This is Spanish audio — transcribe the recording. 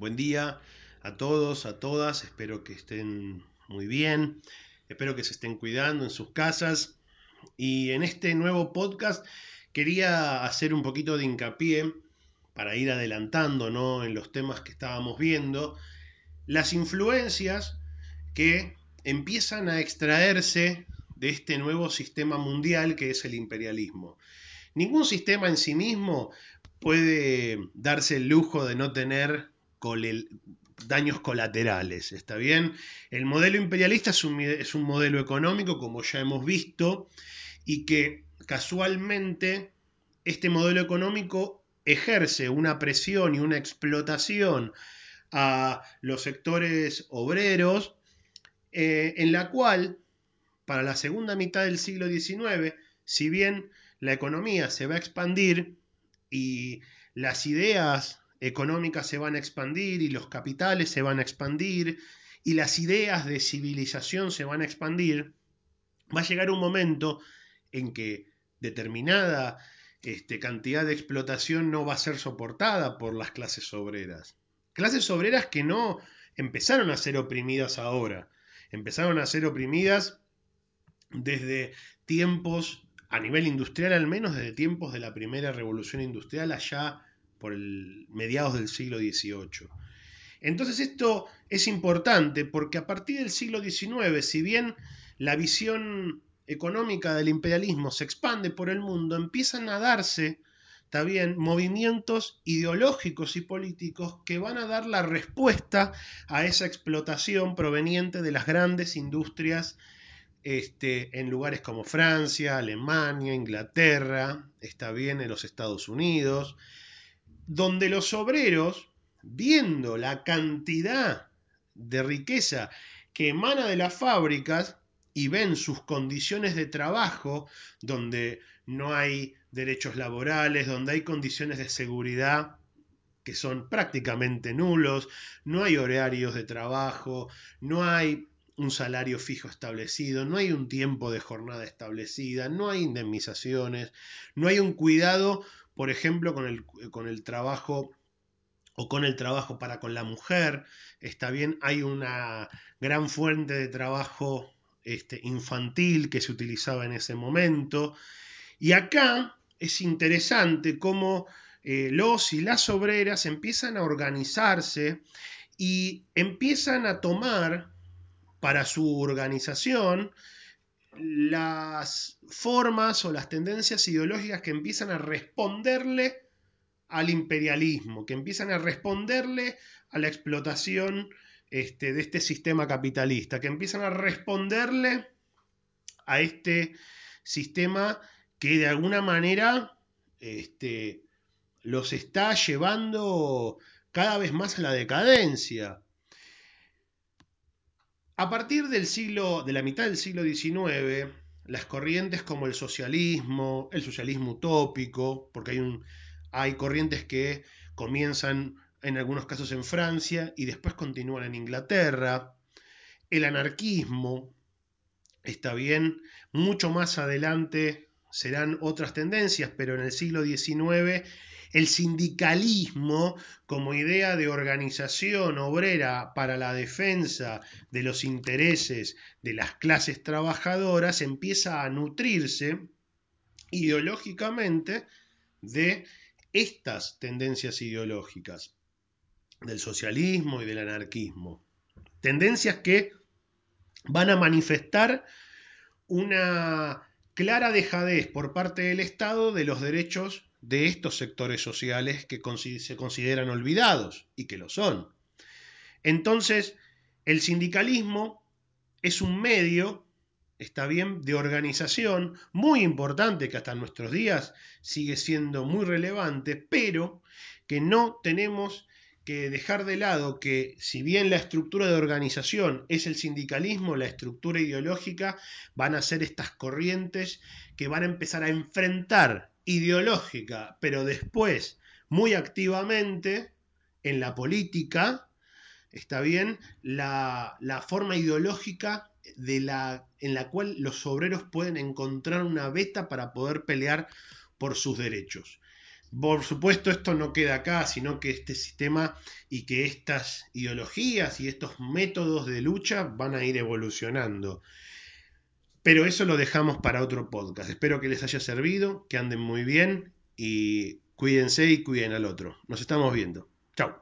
Buen día a todos, a todas. Espero que estén muy bien. Espero que se estén cuidando en sus casas. Y en este nuevo podcast quería hacer un poquito de hincapié para ir adelantando ¿no? en los temas que estábamos viendo. Las influencias que empiezan a extraerse de este nuevo sistema mundial que es el imperialismo. Ningún sistema en sí mismo puede darse el lujo de no tener daños colaterales, ¿está bien? El modelo imperialista es un, es un modelo económico, como ya hemos visto, y que casualmente este modelo económico ejerce una presión y una explotación a los sectores obreros, eh, en la cual, para la segunda mitad del siglo XIX, si bien la economía se va a expandir y las ideas económicas se van a expandir y los capitales se van a expandir y las ideas de civilización se van a expandir, va a llegar un momento en que determinada este, cantidad de explotación no va a ser soportada por las clases obreras. Clases obreras que no empezaron a ser oprimidas ahora, empezaron a ser oprimidas desde tiempos, a nivel industrial al menos, desde tiempos de la primera revolución industrial allá por el mediados del siglo XVIII. Entonces esto es importante porque a partir del siglo XIX, si bien la visión económica del imperialismo se expande por el mundo, empiezan a darse también movimientos ideológicos y políticos que van a dar la respuesta a esa explotación proveniente de las grandes industrias este, en lugares como Francia, Alemania, Inglaterra, está bien en los Estados Unidos, donde los obreros, viendo la cantidad de riqueza que emana de las fábricas y ven sus condiciones de trabajo, donde no hay derechos laborales, donde hay condiciones de seguridad que son prácticamente nulos, no hay horarios de trabajo, no hay un salario fijo establecido, no hay un tiempo de jornada establecida, no hay indemnizaciones, no hay un cuidado, por ejemplo, con el, con el trabajo o con el trabajo para con la mujer, está bien, hay una gran fuente de trabajo este, infantil que se utilizaba en ese momento. Y acá es interesante cómo eh, los y las obreras empiezan a organizarse y empiezan a tomar para su organización las formas o las tendencias ideológicas que empiezan a responderle al imperialismo, que empiezan a responderle a la explotación este, de este sistema capitalista, que empiezan a responderle a este sistema que de alguna manera este, los está llevando cada vez más a la decadencia. A partir del siglo, de la mitad del siglo XIX, las corrientes como el socialismo, el socialismo utópico, porque hay, un, hay corrientes que comienzan en algunos casos en Francia y después continúan en Inglaterra, el anarquismo, está bien, mucho más adelante serán otras tendencias, pero en el siglo XIX el sindicalismo como idea de organización obrera para la defensa de los intereses de las clases trabajadoras empieza a nutrirse ideológicamente de estas tendencias ideológicas del socialismo y del anarquismo. Tendencias que van a manifestar una clara dejadez por parte del Estado de los derechos de estos sectores sociales que se consideran olvidados y que lo son. Entonces, el sindicalismo es un medio, está bien, de organización muy importante que hasta nuestros días sigue siendo muy relevante, pero que no tenemos que dejar de lado que si bien la estructura de organización es el sindicalismo, la estructura ideológica van a ser estas corrientes que van a empezar a enfrentar ideológica, pero después muy activamente en la política, está bien, la, la forma ideológica de la, en la cual los obreros pueden encontrar una beta para poder pelear por sus derechos. Por supuesto, esto no queda acá, sino que este sistema y que estas ideologías y estos métodos de lucha van a ir evolucionando. Pero eso lo dejamos para otro podcast. Espero que les haya servido, que anden muy bien y cuídense y cuiden al otro. Nos estamos viendo. Chao.